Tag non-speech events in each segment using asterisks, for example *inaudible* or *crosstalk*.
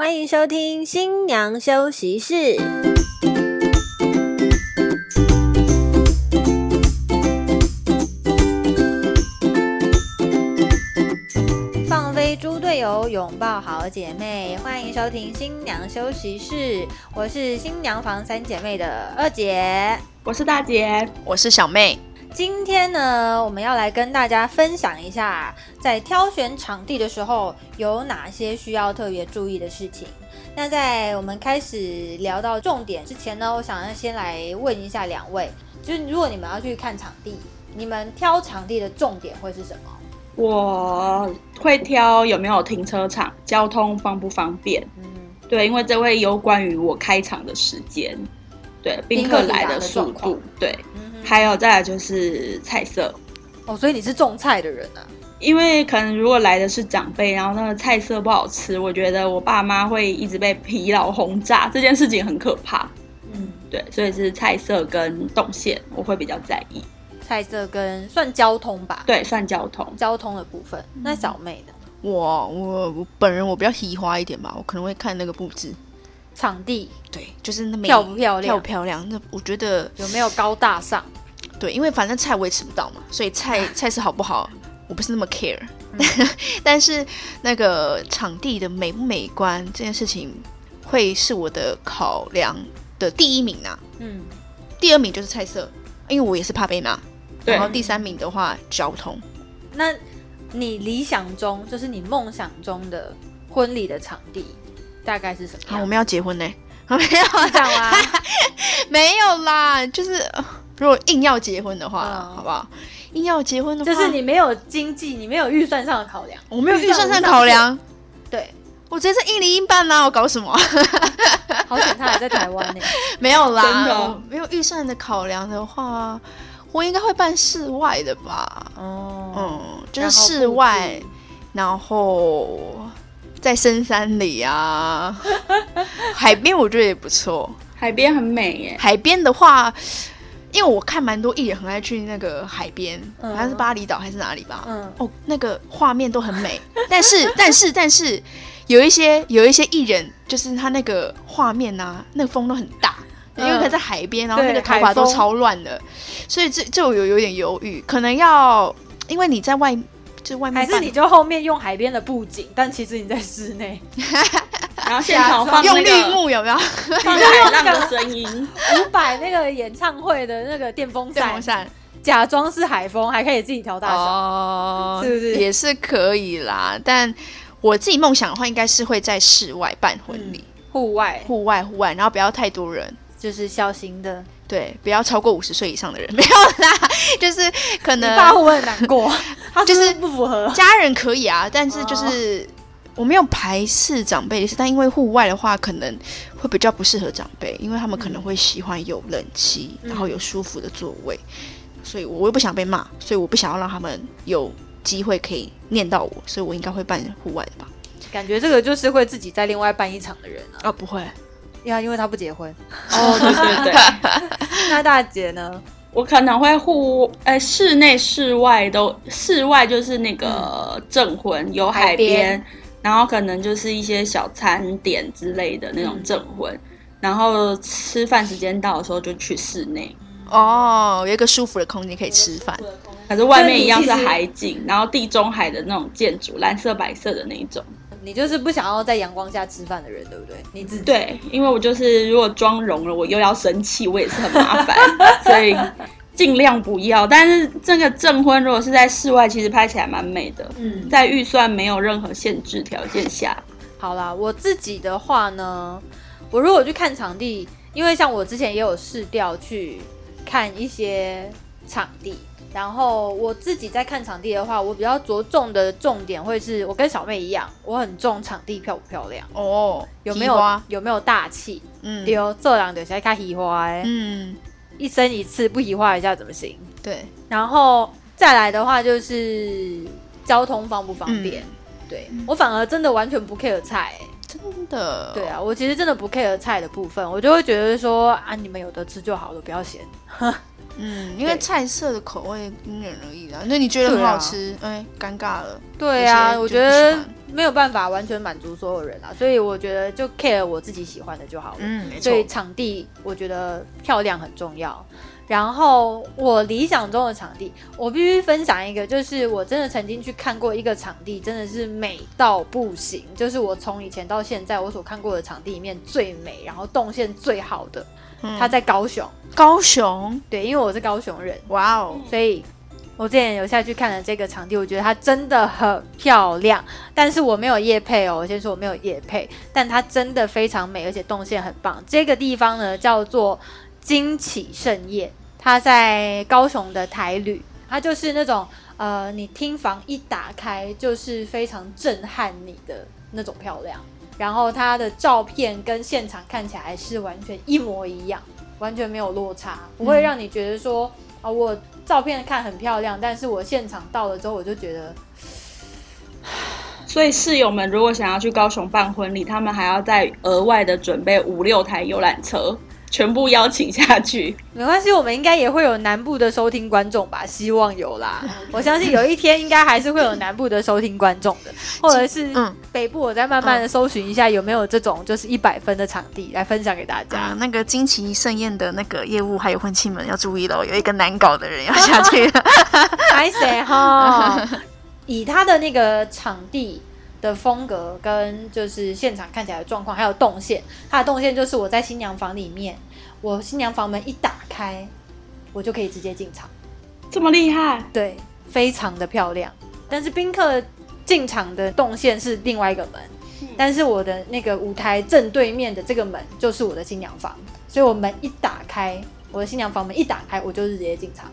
欢迎收听新娘休息室。放飞猪队友，拥抱好姐妹，欢迎收听新娘休息室。我是新娘房三姐妹的二姐。我是大姐，我是小妹。今天呢，我们要来跟大家分享一下，在挑选场地的时候有哪些需要特别注意的事情。那在我们开始聊到重点之前呢，我想要先来问一下两位，就是如果你们要去看场地，你们挑场地的重点会是什么？我会挑有没有停车场，交通方不方便。嗯，对，因为这会有关于我开场的时间，对宾客来的速度，对。还有再来就是菜色哦，所以你是种菜的人啊？因为可能如果来的是长辈，然后那个菜色不好吃，我觉得我爸妈会一直被疲劳轰炸，这件事情很可怕。嗯，对，所以是菜色跟动线我会比较在意。菜色跟算交通吧？对，算交通，交通的部分。那小妹呢，我我我本人我比较喜花一点吧，我可能会看那个布置。场地对，就是那漂不漂亮？漂不漂亮？那我觉得有没有高大上？对，因为反正菜我也吃不到嘛，所以菜 *laughs* 菜色好不好，我不是那么 care。*laughs* 但是那个场地的美不美观这件事情，会是我的考量的第一名啊。嗯，第二名就是菜色，因为我也是怕被骂。然后第三名的话，交通。那你理想中，就是你梦想中的婚礼的场地？大概是什么？啊我们要结婚呢？*laughs* 没有讲啊，*laughs* 没有啦。就是如果硬要结婚的话，好不好？硬要结婚的话，就是你没有经济，你没有预算上的考量。我没有预算上考量。对，我直接是一零一半啦。我搞什么？好险他还在台湾呢。*laughs* 没有啦，没有预算的考量的话，我应该会办室外的吧？哦，嗯，就是室外，然后。在深山里啊，*laughs* 海边我觉得也不错。海边很美耶。海边的话，因为我看蛮多艺人很爱去那个海边，好像是巴厘岛还是哪里吧。嗯。哦，那个画面都很美。*laughs* 但是，但是，但是，有一些有一些艺人，就是他那个画面啊，那个风都很大，因为他在海边，然后那个头发都超乱的，所以这就有有点犹豫，可能要因为你在外。就外面还是你就后面用海边的布景，但其实你在室内，*laughs* 然后现场放用绿幕有没有？放海浪的声音，五百那个演唱会的那个电风扇，假装是海风，还可以自己调大小，是不是？也是可以啦。但我自己梦想的话，应该是会在室外办婚礼，户外，户外，户外，然后不要太多人，就是小型的。对，不要超过五十岁以上的人，*laughs* 没有啦，就是可能。爸会很难过，*laughs* 他就是不符合。家人可以啊，但是就是我没有排斥长辈的事，但因为户外的话，可能会比较不适合长辈，因为他们可能会喜欢有冷气，然后有舒服的座位，所以我又不想被骂，所以我不想要让他们有机会可以念到我，所以我应该会办户外的吧。感觉这个就是会自己在另外办一场的人啊？啊，不会。呀，因为他不结婚。哦，对对对。*laughs* *laughs* 那大姐呢？我可能会户，呃，室内、室外都，室外就是那个镇魂，有海边，然后可能就是一些小餐点之类的那种证婚，然后吃饭时间到的时候就去室内。哦，有一个舒服的空间可以吃饭，可是外面一样是海景，然后地中海的那种建筑，蓝色、白色的那一种。你就是不想要在阳光下吃饭的人，对不对？你自己对，因为我就是如果妆容了，我又要生气，我也是很麻烦，*laughs* 所以尽量不要。但是这个证婚如果是在室外，其实拍起来蛮美的。嗯，在预算没有任何限制条件下，好啦，我自己的话呢，我如果去看场地，因为像我之前也有试调去看一些场地。然后我自己在看场地的话，我比较着重的重点会是我跟小妹一样，我很重场地漂不漂亮。哦，有没有有没有大气？嗯，丢这两点先看喜花哎，嗯，一生一次不喜花一下怎么行？对，然后再来的话就是交通方不方便？对我反而真的完全不 care 菜，真的，对啊，我其实真的不 care 菜的部分，我就会觉得说啊，你们有的吃就好了，不要嫌。嗯，因为菜色的口味因人而异啦。那你觉得很好吃，哎，尴尬了。对啊，我觉得没有办法完全满足所有人啊，所以我觉得就 care 我自己喜欢的就好了。嗯，没错。所以场地我觉得漂亮很重要。然后我理想中的场地，我必须分享一个，就是我真的曾经去看过一个场地，真的是美到不行。就是我从以前到现在我所看过的场地里面最美，然后动线最好的，嗯它在高雄。高雄，对，因为我是高雄人。哇哦，所以我之前有下去看了这个场地，我觉得它真的很漂亮。但是我没有夜配哦，我先说我没有夜配，但它真的非常美，而且动线很棒。这个地方呢叫做惊起盛宴。它在高雄的台旅，他就是那种呃，你厅房一打开就是非常震撼你的那种漂亮，然后他的照片跟现场看起来是完全一模一样，完全没有落差，不会让你觉得说啊，我照片看很漂亮，但是我现场到了之后我就觉得，所以室友们如果想要去高雄办婚礼，他们还要再额外的准备五六台游览车。全部邀请下去，没关系，我们应该也会有南部的收听观众吧？*laughs* 希望有啦，我相信有一天应该还是会有南部的收听观众的，或者是北部，我再慢慢的搜寻一下有没有这种就是一百分的场地来分享给大家。那个惊奇盛宴的那个业务还有婚庆们要注意喽，有一个难搞的人要下去。了，还谁哈？以他的那个场地的风格跟就是现场看起来的状况，还有动线，它的动线就是我在新娘房里面。我新娘房门一打开，我就可以直接进场，这么厉害？对，非常的漂亮。但是宾客进场的动线是另外一个门，但是我的那个舞台正对面的这个门就是我的新娘房，所以我门一打开，我的新娘房门一打开，我就是直接进场。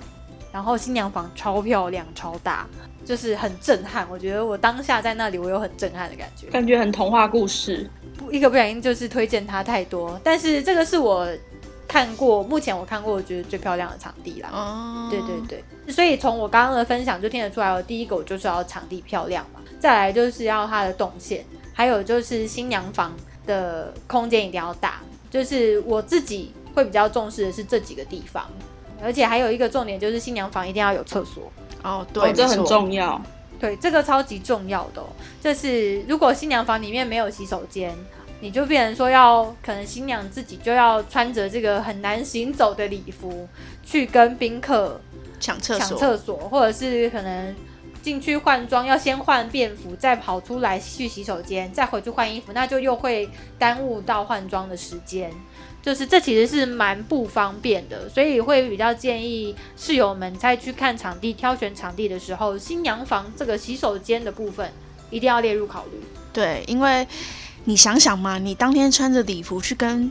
然后新娘房超漂亮、超大，就是很震撼。我觉得我当下在那里，我有很震撼的感觉，感觉很童话故事。不，一个不小心就是推荐它太多，但是这个是我。看过，目前我看过，我觉得最漂亮的场地啦。哦，对对对，所以从我刚刚的分享就听得出来，我第一个我就是要场地漂亮嘛，再来就是要它的动线，还有就是新娘房的空间一定要大，就是我自己会比较重视的是这几个地方，而且还有一个重点就是新娘房一定要有厕所。哦，对，这很重要。对，这个超级重要的，就是如果新娘房里面没有洗手间。你就变成说要，可能新娘自己就要穿着这个很难行走的礼服去跟宾客抢厕所，抢厕所，或者是可能进去换装，要先换便服，再跑出来去洗手间，再回去换衣服，那就又会耽误到换装的时间。就是这其实是蛮不方便的，所以会比较建议室友们在去看场地、挑选场地的时候，新娘房这个洗手间的部分一定要列入考虑。对，因为。你想想嘛，你当天穿着礼服去跟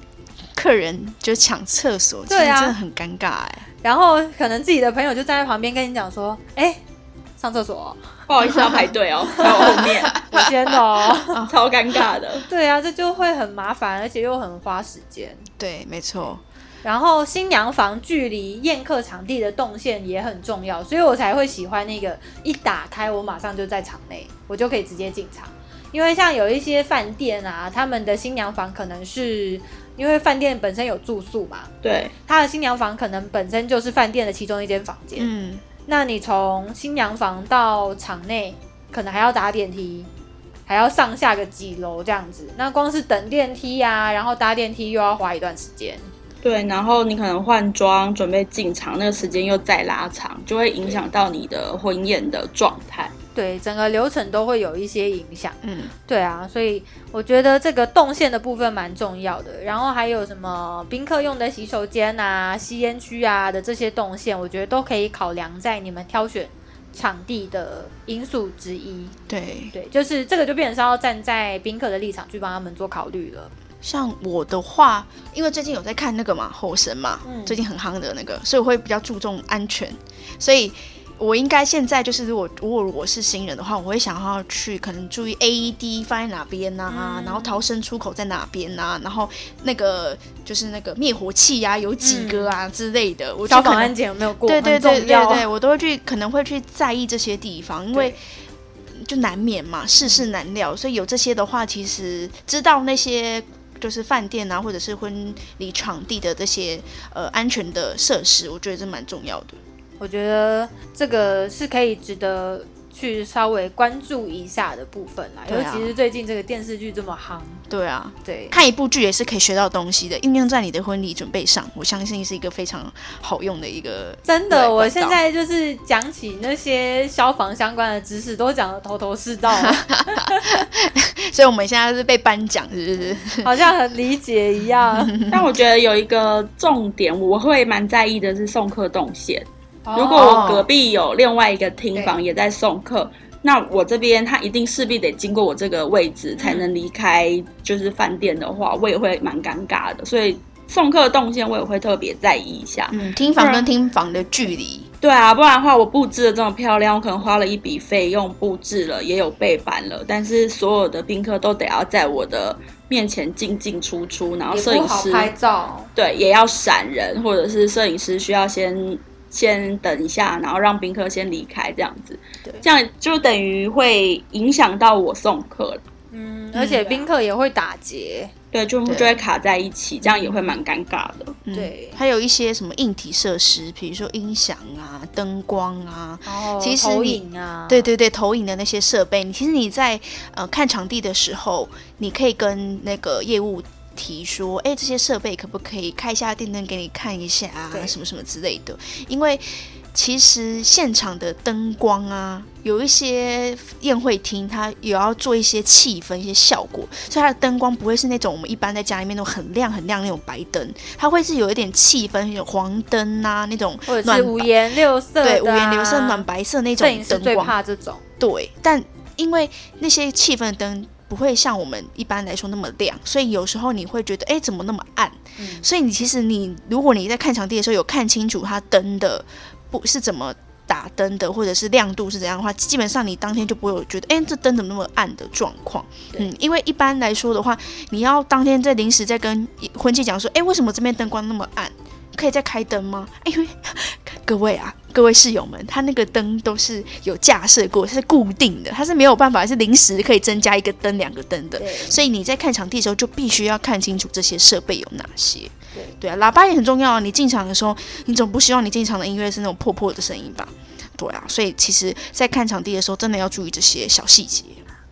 客人就抢厕所，其实，真的很尴尬哎。然后可能自己的朋友就站在旁边跟你讲说：“哎，上厕所，不好意思要排队哦，*laughs* 在我后面。”我天哦，*laughs* 超尴尬的。对啊，这就会很麻烦，而且又很花时间。对，没错。然后新娘房距离宴客场地的动线也很重要，所以我才会喜欢那个一打开我马上就在场内，我就可以直接进场。因为像有一些饭店啊，他们的新娘房可能是因为饭店本身有住宿嘛，对，他的新娘房可能本身就是饭店的其中一间房间。嗯，那你从新娘房到场内，可能还要搭电梯，还要上下个几楼这样子。那光是等电梯呀，然后搭电梯又要花一段时间。对，然后你可能换装准备进场，那个时间又再拉长，就会影响到你的婚宴的状态。对，整个流程都会有一些影响。嗯，对啊，所以我觉得这个动线的部分蛮重要的。然后还有什么宾客用的洗手间啊、吸烟区啊的这些动线，我觉得都可以考量在你们挑选场地的因素之一。对对，就是这个就变成是要站在宾客的立场去帮他们做考虑了。像我的话，因为最近有在看那个嘛《后神》嘛，最近很夯的那个，所以我会比较注重安全，所以。我应该现在就是，如果如果我是新人的话，我会想要去可能注意 AED 放在哪边呐，然后逃生出口在哪边呐，然后那个就是那个灭火器呀有几个啊之类的。我消防安检有没有过？对对对对对，我都会去可能会去在意这些地方，因为就难免嘛，世事难料，所以有这些的话，其实知道那些就是饭店啊或者是婚礼场地的这些呃安全的设施，我觉得这蛮重要的。我觉得这个是可以值得去稍微关注一下的部分啦。尤其是最近这个电视剧这么夯，对啊，对，看一部剧也是可以学到东西的，应用在你的婚礼准备上，我相信是一个非常好用的一个。真的，我现在就是讲起那些消防相关的知识，都讲的头头是道。*laughs* 所以我们现在是被颁奖，是不是？好像很理解一样。*laughs* *laughs* 但我觉得有一个重点，我会蛮在意的是送客动线。如果我隔壁有另外一个厅房也在送客，那我这边他一定势必得经过我这个位置才能离开，就是饭店的话，我也会蛮尴尬的。所以送客动线我也会特别在意一下。嗯，厅房跟厅房的距离。对啊，不然的话我布置的这么漂亮，我可能花了一笔费用布置了，也有背板了，但是所有的宾客都得要在我的面前进进出出，然后摄影师拍照，对，也要闪人，或者是摄影师需要先。先等一下，然后让宾客先离开，这样子，这样就等于会影响到我送客。嗯，而且宾客也会打结，对，就就会卡在一起，这样也会蛮尴尬的。对，还有一些什么硬体设施，比如说音响啊、灯光啊，其实投影啊，对对对，投影的那些设备，你其实你在呃看场地的时候，你可以跟那个业务。提说，哎，这些设备可不可以开一下电灯给你看一下啊？什么什么之类的。因为其实现场的灯光啊，有一些宴会厅它也要做一些气氛、一些效果，所以它的灯光不会是那种我们一般在家里面那种很亮很亮那种白灯，它会是有一点气氛，有黄灯啊那种，或者是五颜六色，对，五颜六色暖白色那种灯光。最怕这种。对，但因为那些气氛灯。不会像我们一般来说那么亮，所以有时候你会觉得，哎，怎么那么暗？所以你其实你如果你在看场地的时候有看清楚它灯的不是怎么打灯的，或者是亮度是怎样的话，基本上你当天就不会有觉得，哎，这灯怎么那么暗的状况。嗯，因为一般来说的话，你要当天在临时在跟婚庆讲说，哎，为什么这边灯光那么暗？可以再开灯吗？哎呦，各位啊，各位室友们，他那个灯都是有架设过，是固定的，它是没有办法是临时可以增加一个灯、两个灯的。所以你在看场地的时候，就必须要看清楚这些设备有哪些。对对啊，喇叭也很重要啊。你进场的时候，你总不希望你进场的音乐是那种破破的声音吧？对啊，所以其实，在看场地的时候，真的要注意这些小细节。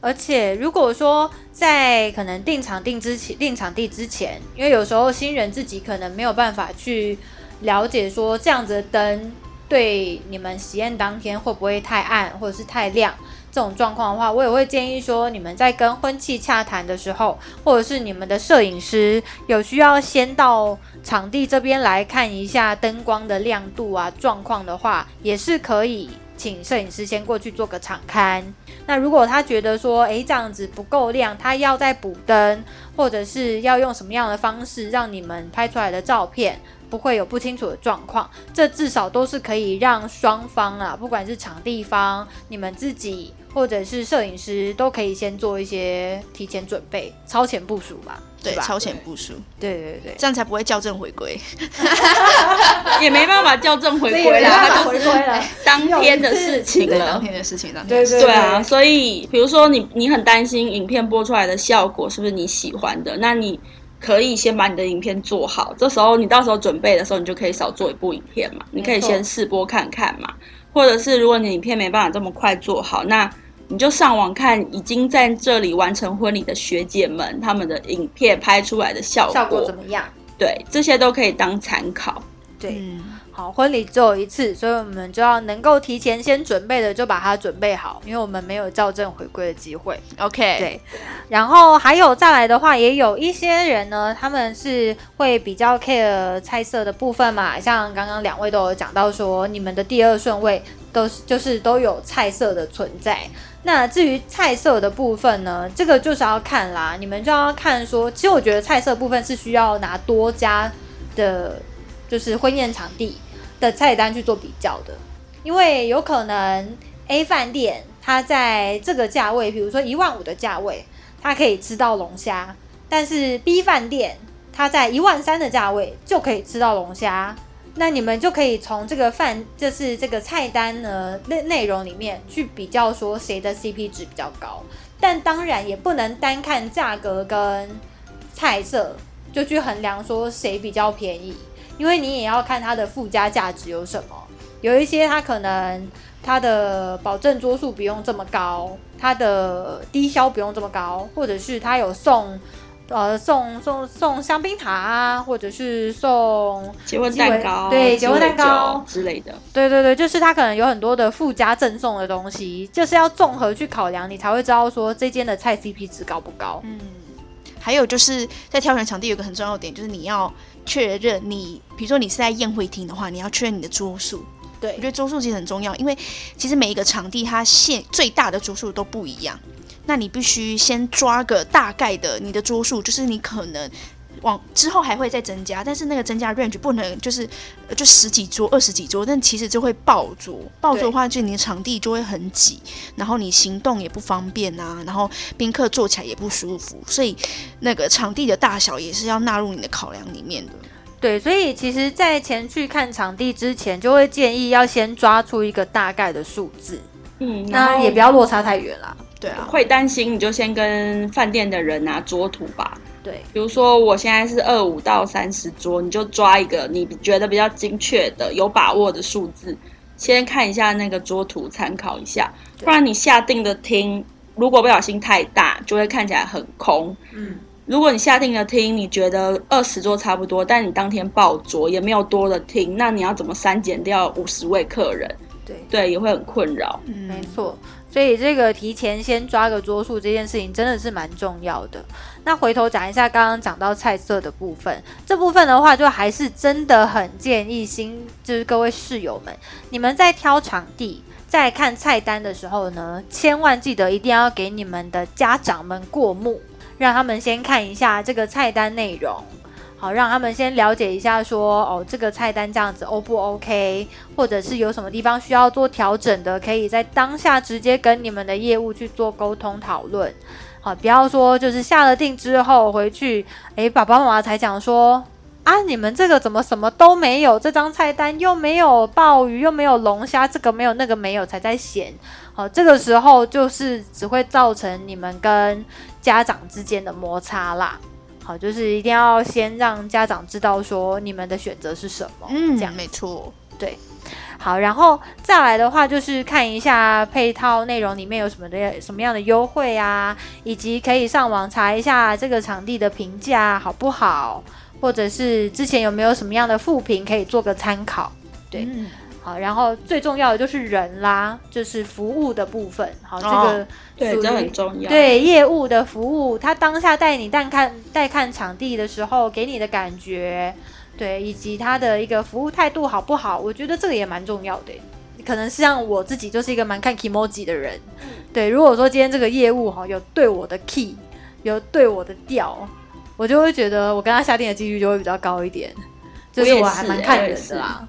而且，如果说在可能定场定之前、定场地之前，因为有时候新人自己可能没有办法去了解说这样子的灯对你们喜宴当天会不会太暗或者是太亮这种状况的话，我也会建议说，你们在跟婚庆洽谈的时候，或者是你们的摄影师有需要先到场地这边来看一下灯光的亮度啊状况的话，也是可以。请摄影师先过去做个场刊。那如果他觉得说，诶这样子不够亮，他要再补灯，或者是要用什么样的方式让你们拍出来的照片不会有不清楚的状况，这至少都是可以让双方啊，不管是场地方、你们自己或者是摄影师，都可以先做一些提前准备、超前部署吧。对，超前部署，对对对，这样才不会校正回归，*laughs* 也没办法校正回归啦，*laughs* 他就是当天的事情了，当天的事情了，对对。对啊，所以比如说你你很担心影片播出来的效果是不是你喜欢的，那你可以先把你的影片做好，这时候你到时候准备的时候，你就可以少做一部影片嘛，你可以先试播看看嘛，或者是如果你影片没办法这么快做好，那。你就上网看已经在这里完成婚礼的学姐们他们的影片拍出来的效果效果怎么样？对，这些都可以当参考。对，好，婚礼只有一次，所以我们就要能够提前先准备的就把它准备好，因为我们没有校正回归的机会。OK，对。然后还有再来的话，也有一些人呢，他们是会比较 care 菜色的部分嘛，像刚刚两位都有讲到说，你们的第二顺位都是就是都有菜色的存在。那至于菜色的部分呢，这个就是要看啦，你们就要看说，其实我觉得菜色部分是需要拿多家的，就是婚宴场地的菜单去做比较的，因为有可能 A 饭店它在这个价位，比如说一万五的价位，它可以吃到龙虾，但是 B 饭店它在一万三的价位就可以吃到龙虾。那你们就可以从这个饭，就是这个菜单呢内内容里面去比较，说谁的 CP 值比较高。但当然也不能单看价格跟菜色就去衡量说谁比较便宜，因为你也要看它的附加价值有什么。有一些它可能它的保证桌数不用这么高，它的低消不用这么高，或者是它有送。呃，送送送香槟塔啊，或者是送结婚蛋糕，对，结婚蛋糕之类的。对对对，就是它可能有很多的附加赠送的东西，就是要综合去考量，你才会知道说这间的菜 CP 值高不高。嗯，还有就是在挑选场地有个很重要的点，就是你要确认你，比如说你是在宴会厅的话，你要确认你的桌数。对，我觉得桌数其实很重要，因为其实每一个场地它限最大的桌数都不一样。那你必须先抓个大概的你的桌数，就是你可能往之后还会再增加，但是那个增加 range 不能就是就十几桌、二十几桌，但其实就会爆桌。爆桌的话，就你的场地就会很挤，然后你行动也不方便啊，然后宾客坐起来也不舒服，所以那个场地的大小也是要纳入你的考量里面的。对，所以其实，在前去看场地之前，就会建议要先抓出一个大概的数字，嗯，那也不要落差太远啦。对啊，会担心你就先跟饭店的人拿桌图吧。对，比如说我现在是二五到三十桌，你就抓一个你觉得比较精确的、有把握的数字，先看一下那个桌图，参考一下。不然你下定的厅，如果不小心太大，就会看起来很空。嗯，如果你下定的厅，你觉得二十桌差不多，但你当天爆桌也没有多的厅，那你要怎么删减掉五十位客人？对对，也会很困扰。嗯，没错。所以这个提前先抓个桌数这件事情真的是蛮重要的。那回头讲一下刚刚讲到菜色的部分，这部分的话就还是真的很建议新就是各位室友们，你们在挑场地、在看菜单的时候呢，千万记得一定要给你们的家长们过目，让他们先看一下这个菜单内容。好，让他们先了解一下，说哦，这个菜单这样子 O 不 OK，或者是有什么地方需要做调整的，可以在当下直接跟你们的业务去做沟通讨论。好，不要说就是下了定之后回去，诶，爸爸妈妈才讲说啊，你们这个怎么什么都没有？这张菜单又没有鲍鱼，又没有龙虾，这个没有那个没有，才在嫌。好，这个时候就是只会造成你们跟家长之间的摩擦啦。好，就是一定要先让家长知道说你们的选择是什么。嗯，这样没错。对，好，然后再来的话，就是看一下配套内容里面有什么的什么样的优惠啊，以及可以上网查一下这个场地的评价好不好，或者是之前有没有什么样的复评可以做个参考。对。好，然后最重要的就是人啦，就是服务的部分。好，这个对，这很重要。对业务的服务，他当下带你带看带看场地的时候，给你的感觉，对，以及他的一个服务态度好不好？我觉得这个也蛮重要的。可能是像我自己就是一个蛮看 emoji 的人，对。如果说今天这个业务哈有对我的 key，有对我的调，我就会觉得我跟他下定的几率就会比较高一点。就是我还蛮看人的啦。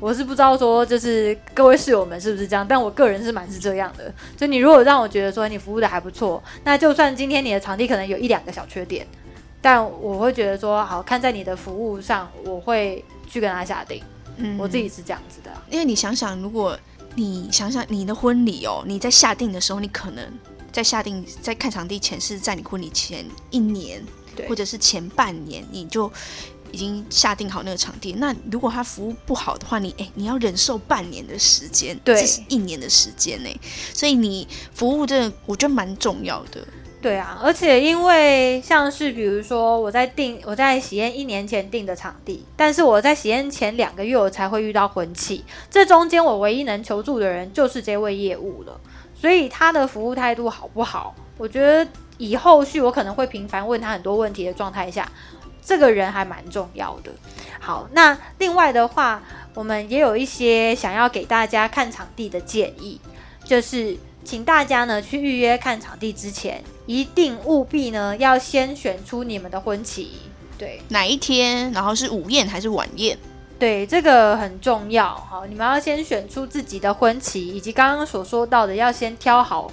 我是不知道说，就是各位室友们是不是这样，但我个人是蛮是这样的。就你如果让我觉得说你服务的还不错，那就算今天你的场地可能有一两个小缺点，但我会觉得说，好看在你的服务上，我会去跟他下定。嗯，我自己是这样子的。因为你想想，如果你想想你的婚礼哦，你在下定的时候，你可能在下定在看场地前是在你婚礼前一年，或者是前半年，你就。已经下定好那个场地，那如果他服务不好的话，你哎，你要忍受半年的时间，对，这是一年的时间呢，所以你服务这我觉得蛮重要的。对啊，而且因为像是比如说我在订我在喜宴一年前订的场地，但是我在喜宴前两个月我才会遇到婚期，这中间我唯一能求助的人就是这位业务了，所以他的服务态度好不好，我觉得以后续我可能会频繁问他很多问题的状态下。这个人还蛮重要的。好，那另外的话，我们也有一些想要给大家看场地的建议，就是请大家呢去预约看场地之前，一定务必呢要先选出你们的婚期，对，哪一天，然后是午宴还是晚宴？对，这个很重要。好，你们要先选出自己的婚期，以及刚刚所说到的，要先挑好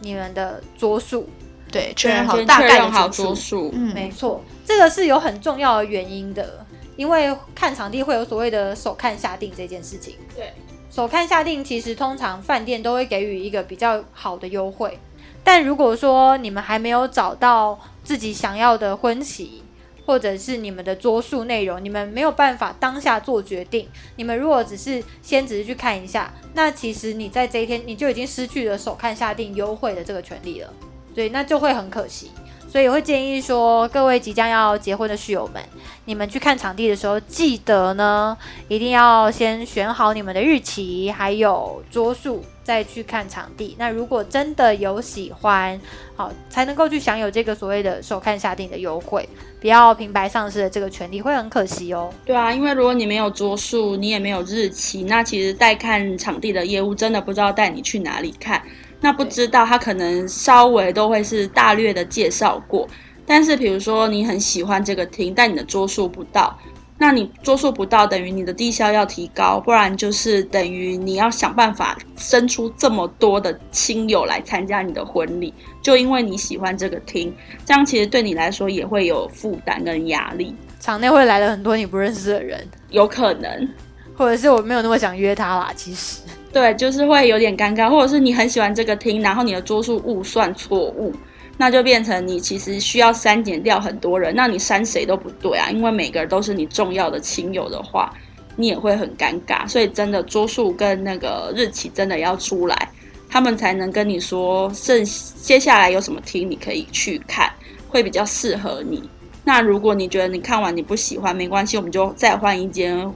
你们的桌数。对，确认好大概的桌数。嗯，没错，这个是有很重要的原因的，因为看场地会有所谓的首看下定这件事情。对，首看下定其实通常饭店都会给予一个比较好的优惠，但如果说你们还没有找到自己想要的婚期，或者是你们的桌数内容，你们没有办法当下做决定。你们如果只是先只是去看一下，那其实你在这一天你就已经失去了首看下定优惠的这个权利了，所以那就会很可惜。所以会建议说，各位即将要结婚的室友们，你们去看场地的时候，记得呢，一定要先选好你们的日期，还有桌数，再去看场地。那如果真的有喜欢，好，才能够去享有这个所谓的首看下定的优惠，不要平白丧失的这个权利，会很可惜哦。对啊，因为如果你没有桌数，你也没有日期，那其实带看场地的业务真的不知道带你去哪里看。那不知道他可能稍微都会是大略的介绍过，但是比如说你很喜欢这个厅，但你的桌数不到，那你桌数不到等于你的低消要提高，不然就是等于你要想办法生出这么多的亲友来参加你的婚礼，就因为你喜欢这个厅，这样其实对你来说也会有负担跟压力。场内会来了很多你不认识的人，有可能，或者是我没有那么想约他啦，其实。对，就是会有点尴尬，或者是你很喜欢这个厅，然后你的桌数误算错误，那就变成你其实需要删减掉很多人，那你删谁都不对啊，因为每个人都是你重要的亲友的话，你也会很尴尬。所以真的桌数跟那个日期真的要出来，他们才能跟你说剩接下来有什么厅你可以去看，会比较适合你。那如果你觉得你看完你不喜欢，没关系，我们就再换一间。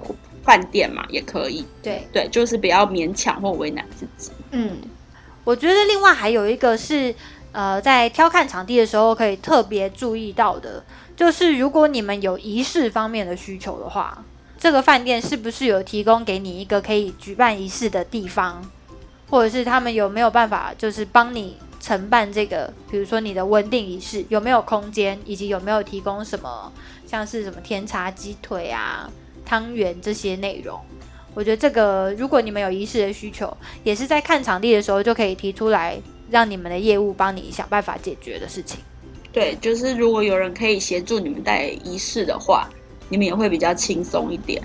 饭店嘛也可以，对对，就是不要勉强或为难自己。嗯，我觉得另外还有一个是，呃，在挑看场地的时候可以特别注意到的，就是如果你们有仪式方面的需求的话，这个饭店是不是有提供给你一个可以举办仪式的地方，或者是他们有没有办法就是帮你承办这个，比如说你的稳定仪式有没有空间，以及有没有提供什么像是什么甜茶鸡腿啊。汤圆这些内容，我觉得这个如果你们有仪式的需求，也是在看场地的时候就可以提出来，让你们的业务帮你想办法解决的事情。对，就是如果有人可以协助你们带仪式的话，你们也会比较轻松一点。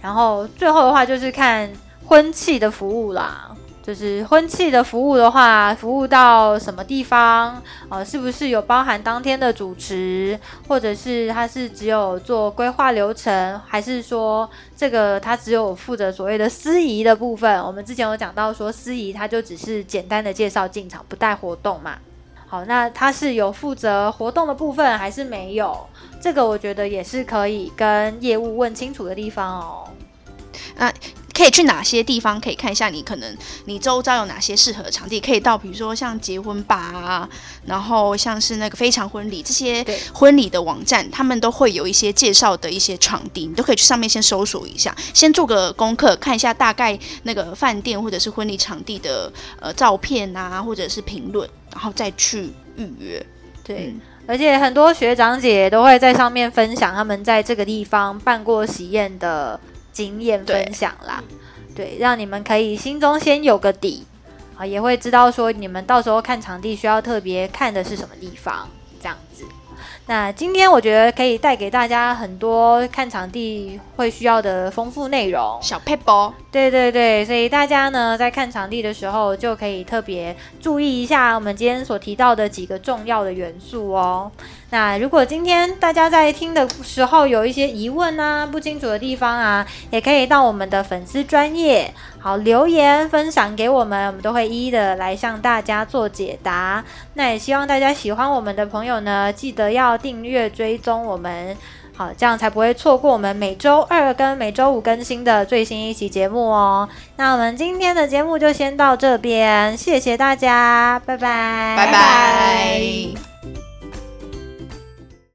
然后最后的话就是看婚庆的服务啦。就是婚庆的服务的话，服务到什么地方？呃，是不是有包含当天的主持，或者是他是只有做规划流程，还是说这个他只有负责所谓的司仪的部分？我们之前有讲到说，司仪他就只是简单的介绍进场，不带活动嘛。好，那他是有负责活动的部分，还是没有？这个我觉得也是可以跟业务问清楚的地方哦。那。可以去哪些地方？可以看一下你可能你周遭有哪些适合的场地，可以到比如说像结婚吧啊，然后像是那个非常婚礼这些婚礼的网站，他们都会有一些介绍的一些场地，你都可以去上面先搜索一下，先做个功课，看一下大概那个饭店或者是婚礼场地的呃照片啊，或者是评论，然后再去预约。对，而且很多学长姐都会在上面分享他们在这个地方办过喜宴的。经验分享啦，对，让你们可以心中先有个底啊，也会知道说你们到时候看场地需要特别看的是什么地方，这样子。那今天我觉得可以带给大家很多看场地会需要的丰富内容，小 paper。对对对，所以大家呢在看场地的时候就可以特别注意一下我们今天所提到的几个重要的元素哦。那如果今天大家在听的时候有一些疑问啊、不清楚的地方啊，也可以到我们的粉丝专业好留言分享给我们，我们都会一一的来向大家做解答。那也希望大家喜欢我们的朋友呢，记得要订阅追踪我们，好，这样才不会错过我们每周二跟每周五更新的最新一期节目哦。那我们今天的节目就先到这边，谢谢大家，拜拜，拜拜。